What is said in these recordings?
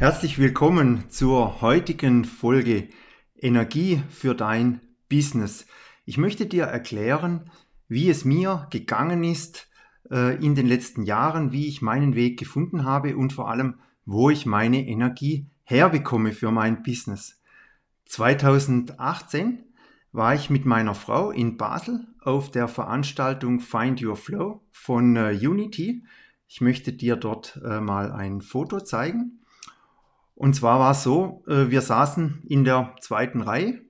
Herzlich willkommen zur heutigen Folge Energie für dein Business. Ich möchte dir erklären, wie es mir gegangen ist äh, in den letzten Jahren, wie ich meinen Weg gefunden habe und vor allem, wo ich meine Energie herbekomme für mein Business. 2018 war ich mit meiner Frau in Basel auf der Veranstaltung Find Your Flow von äh, Unity. Ich möchte dir dort äh, mal ein Foto zeigen. Und zwar war es so, äh, wir saßen in der zweiten Reihe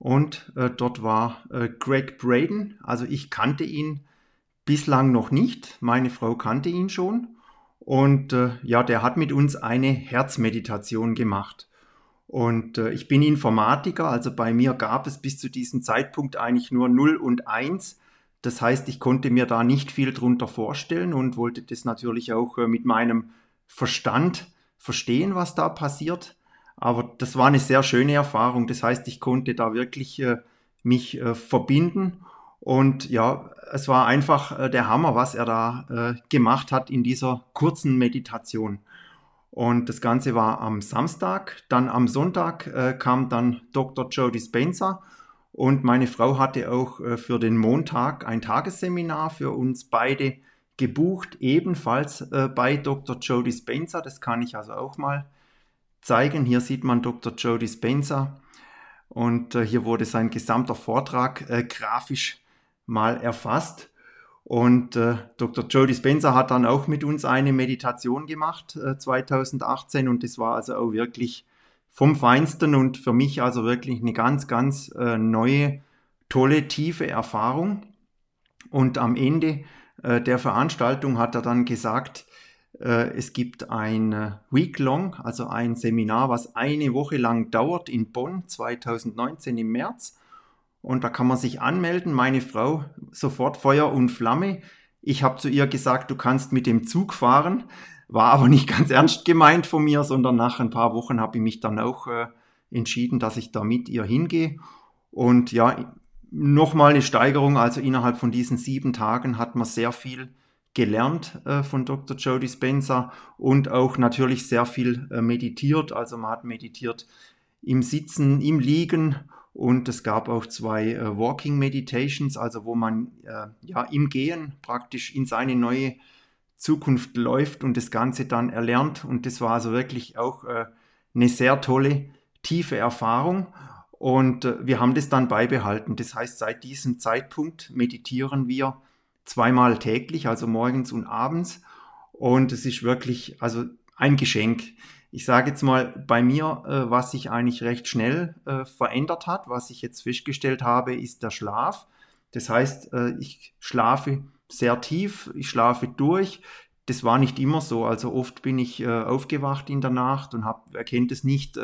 und äh, dort war äh, Greg Braden. Also ich kannte ihn bislang noch nicht, meine Frau kannte ihn schon. Und ja, der hat mit uns eine Herzmeditation gemacht. Und ich bin Informatiker, also bei mir gab es bis zu diesem Zeitpunkt eigentlich nur 0 und 1. Das heißt, ich konnte mir da nicht viel drunter vorstellen und wollte das natürlich auch mit meinem Verstand verstehen, was da passiert. Aber das war eine sehr schöne Erfahrung. Das heißt, ich konnte da wirklich äh, mich äh, verbinden. Und ja, es war einfach äh, der Hammer, was er da äh, gemacht hat in dieser kurzen Meditation. Und das Ganze war am Samstag. Dann am Sonntag äh, kam dann Dr. Joe Dispenza. Und meine Frau hatte auch äh, für den Montag ein Tagesseminar für uns beide gebucht, ebenfalls äh, bei Dr. Joe Dispenza. Das kann ich also auch mal zeigen. Hier sieht man Dr. Joe Dispenza und äh, hier wurde sein gesamter Vortrag äh, grafisch mal erfasst. Und äh, Dr. Joe Dispenza hat dann auch mit uns eine Meditation gemacht 2018 äh, und das war also auch wirklich vom Feinsten und für mich also wirklich eine ganz, ganz äh, neue, tolle, tiefe Erfahrung. Und am Ende der Veranstaltung hat er dann gesagt, äh, es gibt ein äh, Week-Long, also ein Seminar, was eine Woche lang dauert in Bonn 2019 im März. Und da kann man sich anmelden. Meine Frau sofort Feuer und Flamme. Ich habe zu ihr gesagt, du kannst mit dem Zug fahren. War aber nicht ganz ernst gemeint von mir, sondern nach ein paar Wochen habe ich mich dann auch äh, entschieden, dass ich da mit ihr hingehe. Und ja, nochmal eine Steigerung. Also innerhalb von diesen sieben Tagen hat man sehr viel gelernt äh, von Dr. Joe Dispenza und auch natürlich sehr viel äh, meditiert. Also man hat meditiert im Sitzen, im Liegen und es gab auch zwei äh, Walking Meditations, also wo man äh, ja im Gehen praktisch in seine neue Zukunft läuft und das Ganze dann erlernt. Und das war also wirklich auch äh, eine sehr tolle, tiefe Erfahrung. Und äh, wir haben das dann beibehalten. Das heißt, seit diesem Zeitpunkt meditieren wir zweimal täglich, also morgens und abends. Und es ist wirklich also ein Geschenk. Ich sage jetzt mal bei mir, äh, was sich eigentlich recht schnell äh, verändert hat, was ich jetzt festgestellt habe, ist der Schlaf. Das heißt, ich schlafe sehr tief, ich schlafe durch. Das war nicht immer so. Also oft bin ich aufgewacht in der Nacht und hab, erkennt es nicht,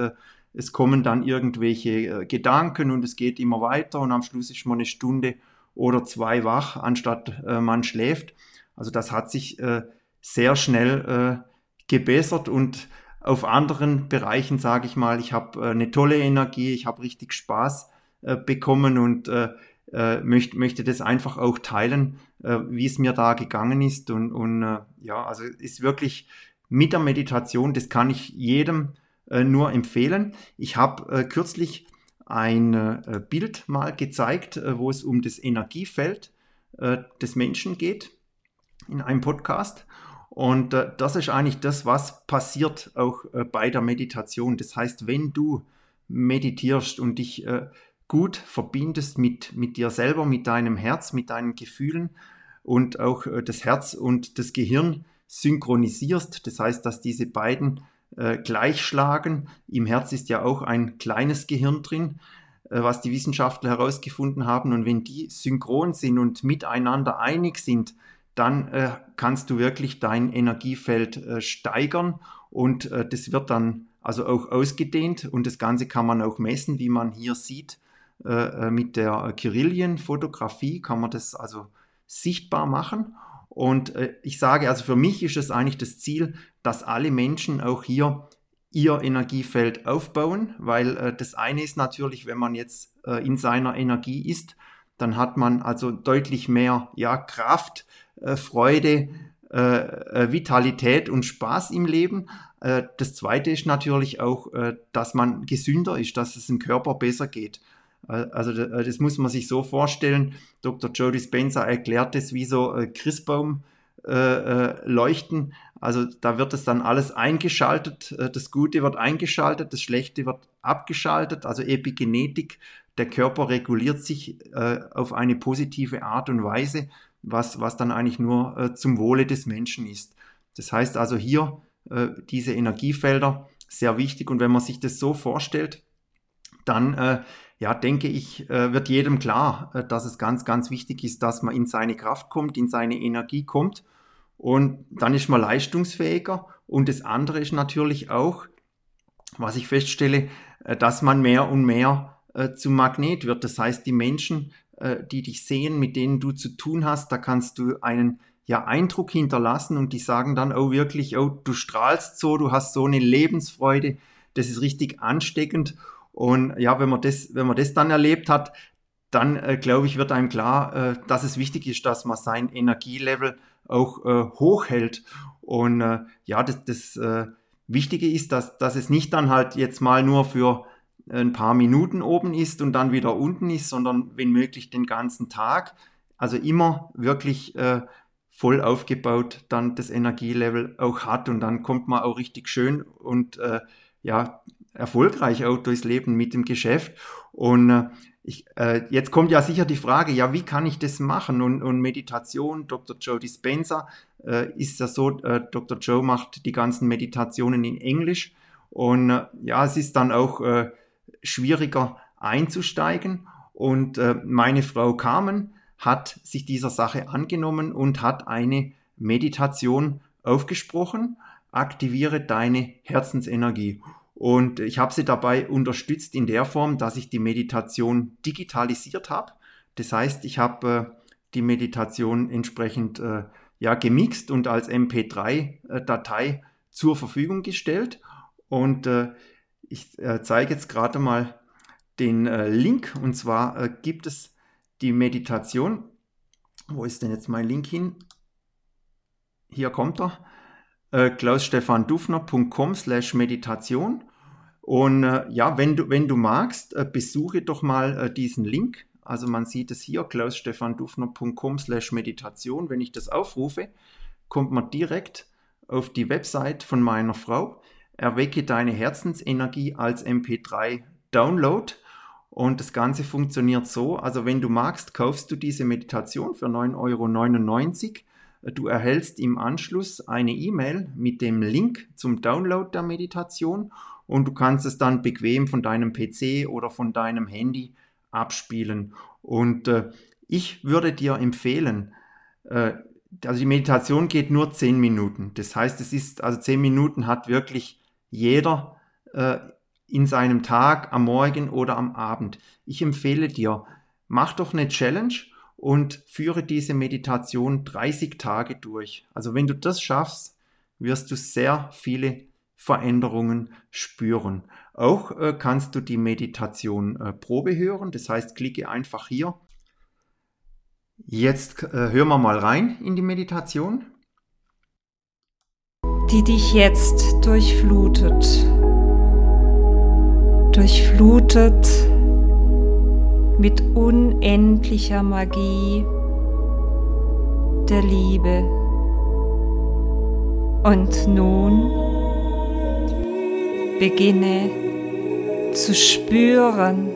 es kommen dann irgendwelche äh, Gedanken und es geht immer weiter und am Schluss ist man eine Stunde oder zwei wach, anstatt äh, man schläft. Also das hat sich äh, sehr schnell äh, gebessert und auf anderen Bereichen sage ich mal, ich habe äh, eine tolle Energie, ich habe richtig Spaß äh, bekommen und möchte, möchte das einfach auch teilen, wie es mir da gegangen ist und, und ja, also ist wirklich mit der Meditation, das kann ich jedem nur empfehlen. Ich habe äh, kürzlich ein äh, Bild mal gezeigt, äh, wo es um das Energiefeld äh, des Menschen geht in einem Podcast. Und äh, das ist eigentlich das, was passiert auch bei der Meditation. Das heißt, wenn du meditierst und dich gut verbindest mit, mit dir selber, mit deinem Herz, mit deinen Gefühlen und auch das Herz und das Gehirn synchronisierst, das heißt, dass diese beiden äh, gleichschlagen. Im Herz ist ja auch ein kleines Gehirn drin, äh, was die Wissenschaftler herausgefunden haben. Und wenn die synchron sind und miteinander einig sind, dann äh, kannst du wirklich dein Energiefeld äh, steigern und äh, das wird dann also auch ausgedehnt und das Ganze kann man auch messen, wie man hier sieht. Mit der Kirillienfotografie kann man das also sichtbar machen. Und äh, ich sage, also für mich ist es eigentlich das Ziel, dass alle Menschen auch hier ihr Energiefeld aufbauen, weil äh, das eine ist natürlich, wenn man jetzt äh, in seiner Energie ist, dann hat man also deutlich mehr ja, Kraft, Freude, Vitalität und Spaß im Leben. Das zweite ist natürlich auch, dass man gesünder ist, dass es dem Körper besser geht. Äh, also das muss man sich so vorstellen. Dr. Jody Spencer erklärt es wie so Christbaum leuchten. Also da wird es dann alles eingeschaltet. Das Gute wird eingeschaltet, das Schlechte wird abgeschaltet. Also Epigenetik. Der Körper reguliert sich auf eine positive Art und Weise, was, was dann eigentlich nur zum Wohle des Menschen ist. Das heißt also hier äh, diese Energiefelder sehr wichtig. Und wenn man sich das so vorstellt, dann äh, ja, denke ich, äh, wird jedem klar, äh, dass es ganz, ganz wichtig ist, dass man in seine Kraft kommt, in seine Energie kommt. Und dann ist man leistungsfähiger. Und das andere ist natürlich auch, was ich feststelle, äh, dass man mehr und mehr zum Magnet wird. Das heißt, die Menschen, die dich sehen, mit denen du zu tun hast, da kannst du einen ja Eindruck hinterlassen und die sagen dann, oh wirklich, oh, du strahlst so, du hast so eine Lebensfreude, das ist richtig ansteckend. Und ja, wenn man das, wenn man das dann erlebt hat, dann äh, glaube ich, wird einem klar, äh, dass es wichtig ist, dass man sein Energielevel auch äh, hochhält. Und äh, ja, das, das äh, Wichtige ist, dass, dass es nicht dann halt jetzt mal nur für ein paar Minuten oben ist und dann wieder unten ist, sondern wenn möglich den ganzen Tag. Also immer wirklich äh, voll aufgebaut dann das Energielevel auch hat und dann kommt man auch richtig schön und äh, ja erfolgreich auch durchs Leben mit dem Geschäft und äh, ich, äh, jetzt kommt ja sicher die Frage, ja, wie kann ich das machen? Und, und Meditation, Dr. Joe Dispenza äh, ist ja so, äh, Dr. Joe macht die ganzen Meditationen in Englisch und äh, ja, es ist dann auch äh, schwieriger einzusteigen. Und meine Frau Carmen, hat sich dieser Sache angenommen und hat eine Meditation aufgesprochen. Aktiviere deine Herzensenergie. Und ich habe sie dabei unterstützt in der Form, dass ich die Meditation digitalisiert habe. Das heißt, ich habe äh, die Meditation entsprechend äh, ja, gemixt und als MP3-Datei äh, zur Verfügung gestellt. Und äh, ich äh, zeige jetzt gerade mal den äh, Link. Und zwar gibt es die Meditation. Wo ist denn jetzt mein Link hin? Hier kommt er. Klausstefandufner.com slash Meditation. Und äh, ja, wenn du, wenn du magst, äh, besuche doch mal äh, diesen Link. Also man sieht es hier, klausstefandufner.com slash Meditation. Wenn ich das aufrufe, kommt man direkt auf die Website von meiner Frau. Erwecke deine Herzensenergie als MP3 Download. Und das Ganze funktioniert so, also wenn du magst, kaufst du diese Meditation für 9,99 Euro. Du erhältst im Anschluss eine E-Mail mit dem Link zum Download der Meditation und du kannst es dann bequem von deinem PC oder von deinem Handy abspielen. Und äh, ich würde dir empfehlen, äh, also die Meditation geht nur 10 Minuten. Das heißt, es ist, also 10 Minuten hat wirklich jeder äh, in seinem Tag, am Morgen oder am Abend. Ich empfehle dir, mach doch eine Challenge und führe diese Meditation 30 Tage durch. Also wenn du das schaffst, wirst du sehr viele Veränderungen spüren. Auch äh, kannst du die Meditation äh, Probe hören, das heißt, klicke einfach hier. Jetzt äh, hören wir mal rein in die Meditation. Die dich jetzt durchflutet durchflutet mit unendlicher Magie der Liebe. Und nun beginne zu spüren,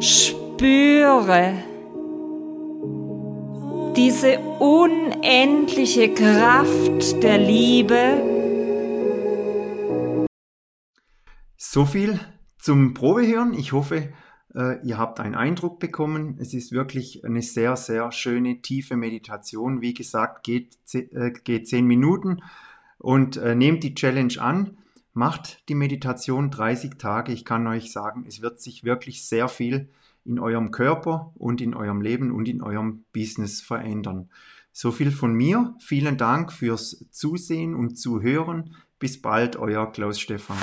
spüre diese unendliche Kraft der Liebe, So viel zum Probehören. Ich hoffe, äh, ihr habt einen Eindruck bekommen. Es ist wirklich eine sehr, sehr schöne, tiefe Meditation. Wie gesagt, geht, äh, geht zehn Minuten und äh, nehmt die Challenge an. Macht die Meditation 30 Tage. Ich kann euch sagen, es wird sich wirklich sehr viel in eurem Körper und in eurem Leben und in eurem Business verändern. So viel von mir. Vielen Dank fürs Zusehen und Zuhören. Bis bald, euer Klaus Stefan.